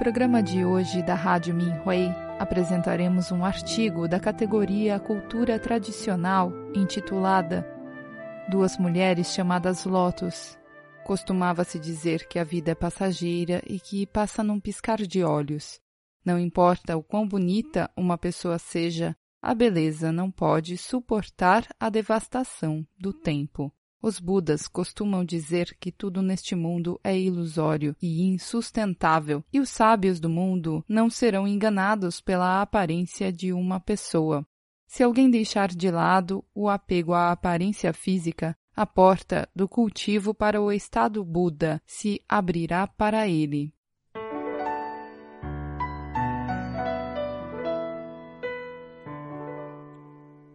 programa de hoje da Rádio Minhui, apresentaremos um artigo da categoria Cultura Tradicional, intitulada Duas Mulheres Chamadas Lotus. Costumava-se dizer que a vida é passageira e que passa num piscar de olhos. Não importa o quão bonita uma pessoa seja, a beleza não pode suportar a devastação do tempo. Os Budas costumam dizer que tudo neste mundo é ilusório e insustentável, e os sábios do mundo não serão enganados pela aparência de uma pessoa. Se alguém deixar de lado o apego à aparência física, a porta do cultivo para o estado Buda se abrirá para ele.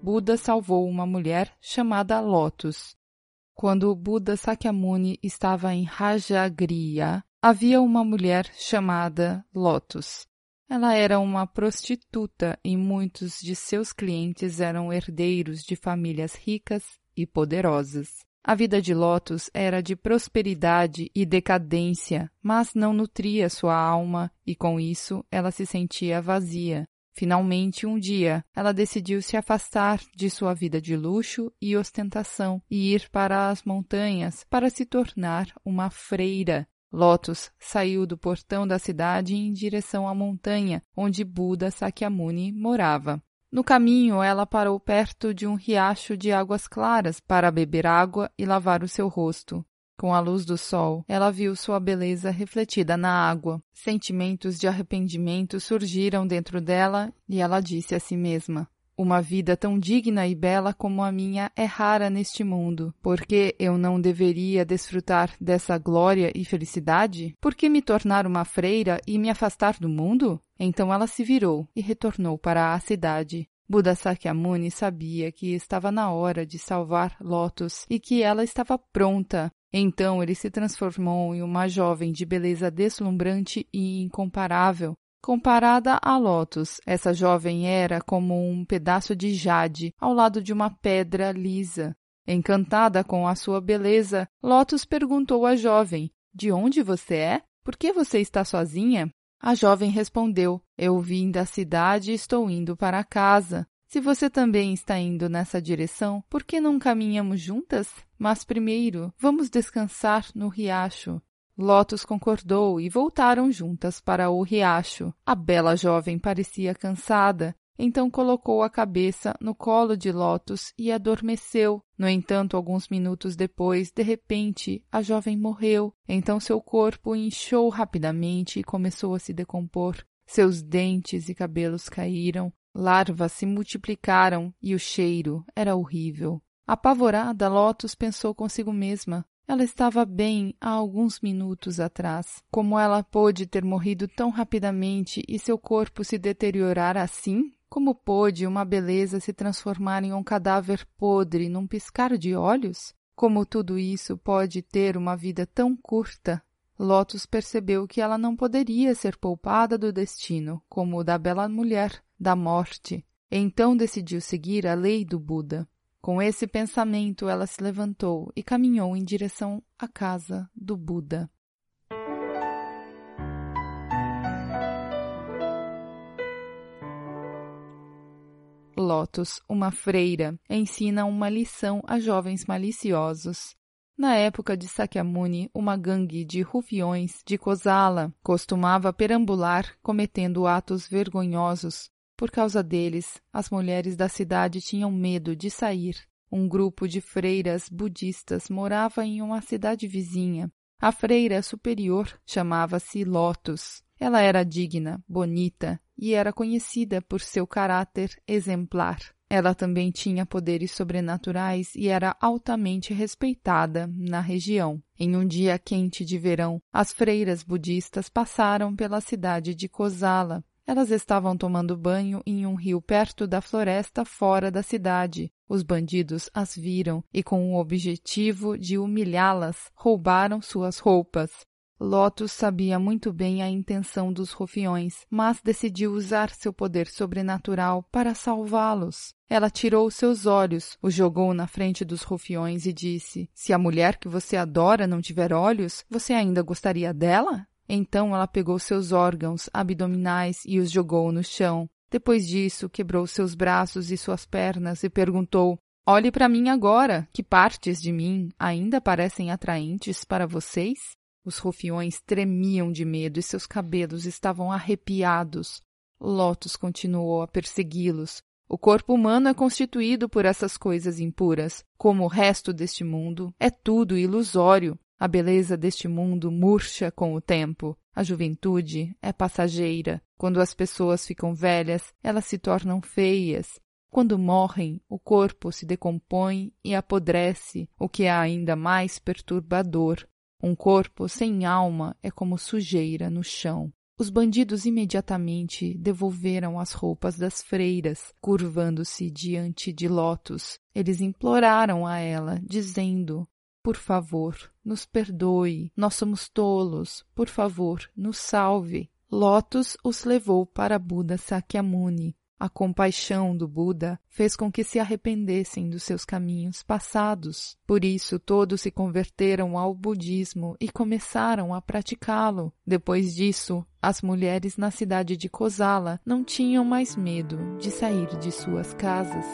Buda salvou uma mulher chamada Lotus. Quando o Buda Sakyamuni estava em Rajagriha, havia uma mulher chamada Lotus. Ela era uma prostituta e muitos de seus clientes eram herdeiros de famílias ricas e poderosas. A vida de Lotus era de prosperidade e decadência, mas não nutria sua alma e com isso ela se sentia vazia. Finalmente, um dia, ela decidiu se afastar de sua vida de luxo e ostentação e ir para as montanhas para se tornar uma freira. Lotus saiu do portão da cidade em direção à montanha onde Buda Sakyamuni morava. No caminho, ela parou perto de um riacho de águas claras para beber água e lavar o seu rosto. Com a luz do sol, ela viu sua beleza refletida na água. Sentimentos de arrependimento surgiram dentro dela e ela disse a si mesma: Uma vida tão digna e bela como a minha é rara neste mundo. Por que eu não deveria desfrutar dessa glória e felicidade? Por que me tornar uma freira e me afastar do mundo? Então ela se virou e retornou para a cidade. Buda Sakyamuni sabia que estava na hora de salvar Lotus e que ela estava pronta então ele se transformou em uma jovem de beleza deslumbrante e incomparável. Comparada a Lotus, essa jovem era como um pedaço de jade ao lado de uma pedra lisa. Encantada com a sua beleza, Lotus perguntou à jovem: De onde você é? Por que você está sozinha? A jovem respondeu: Eu vim da cidade e estou indo para casa. Se você também está indo nessa direção, por que não caminhamos juntas? Mas primeiro, vamos descansar no riacho. Lotus concordou e voltaram juntas para o riacho. A bela jovem parecia cansada, então colocou a cabeça no colo de Lotus e adormeceu. No entanto, alguns minutos depois, de repente, a jovem morreu. Então seu corpo inchou rapidamente e começou a se decompor. Seus dentes e cabelos caíram, Larvas se multiplicaram e o cheiro era horrível. Apavorada, Lotus pensou consigo mesma. Ela estava bem há alguns minutos atrás. Como ela pôde ter morrido tão rapidamente e seu corpo se deteriorar assim? Como pôde uma beleza se transformar em um cadáver podre num piscar de olhos? Como tudo isso pode ter uma vida tão curta? Lotus percebeu que ela não poderia ser poupada do destino, como o da bela mulher, da morte. Então decidiu seguir a lei do Buda. Com esse pensamento, ela se levantou e caminhou em direção à casa do Buda. Lotus, uma freira, ensina uma lição a jovens maliciosos. Na época de Sakyamuni, uma gangue de rufiões de Kosala costumava perambular cometendo atos vergonhosos por causa deles, as mulheres da cidade tinham medo de sair. Um grupo de freiras budistas morava em uma cidade vizinha. A freira superior chamava-se Lotus. Ela era digna, bonita e era conhecida por seu caráter exemplar. Ela também tinha poderes sobrenaturais e era altamente respeitada na região. Em um dia quente de verão, as freiras budistas passaram pela cidade de Kosala elas estavam tomando banho em um rio perto da floresta fora da cidade. Os bandidos as viram e, com o objetivo de humilhá-las, roubaram suas roupas. Lotus sabia muito bem a intenção dos rufiões, mas decidiu usar seu poder sobrenatural para salvá-los. Ela tirou seus olhos, os jogou na frente dos rufiões e disse: Se a mulher que você adora não tiver olhos, você ainda gostaria dela? Então ela pegou seus órgãos abdominais e os jogou no chão. Depois disso, quebrou seus braços e suas pernas e perguntou: Olhe para mim agora. Que partes de mim ainda parecem atraentes para vocês? Os rufiões tremiam de medo e seus cabelos estavam arrepiados. Lotus continuou a persegui-los. O corpo humano é constituído por essas coisas impuras. Como o resto deste mundo, é tudo ilusório. A beleza deste mundo murcha com o tempo. A juventude é passageira. Quando as pessoas ficam velhas, elas se tornam feias. Quando morrem, o corpo se decompõe e apodrece, o que é ainda mais perturbador. Um corpo sem alma é como sujeira no chão. Os bandidos imediatamente devolveram as roupas das freiras, curvando-se diante de Lotus. Eles imploraram a ela, dizendo: Por favor, nos perdoe, nós somos tolos, por favor, nos salve. Lotus os levou para Buda Sakyamuni, a compaixão do Buda fez com que se arrependessem dos seus caminhos passados. Por isso, todos se converteram ao budismo e começaram a praticá-lo. Depois disso, as mulheres na cidade de Kosala não tinham mais medo de sair de suas casas.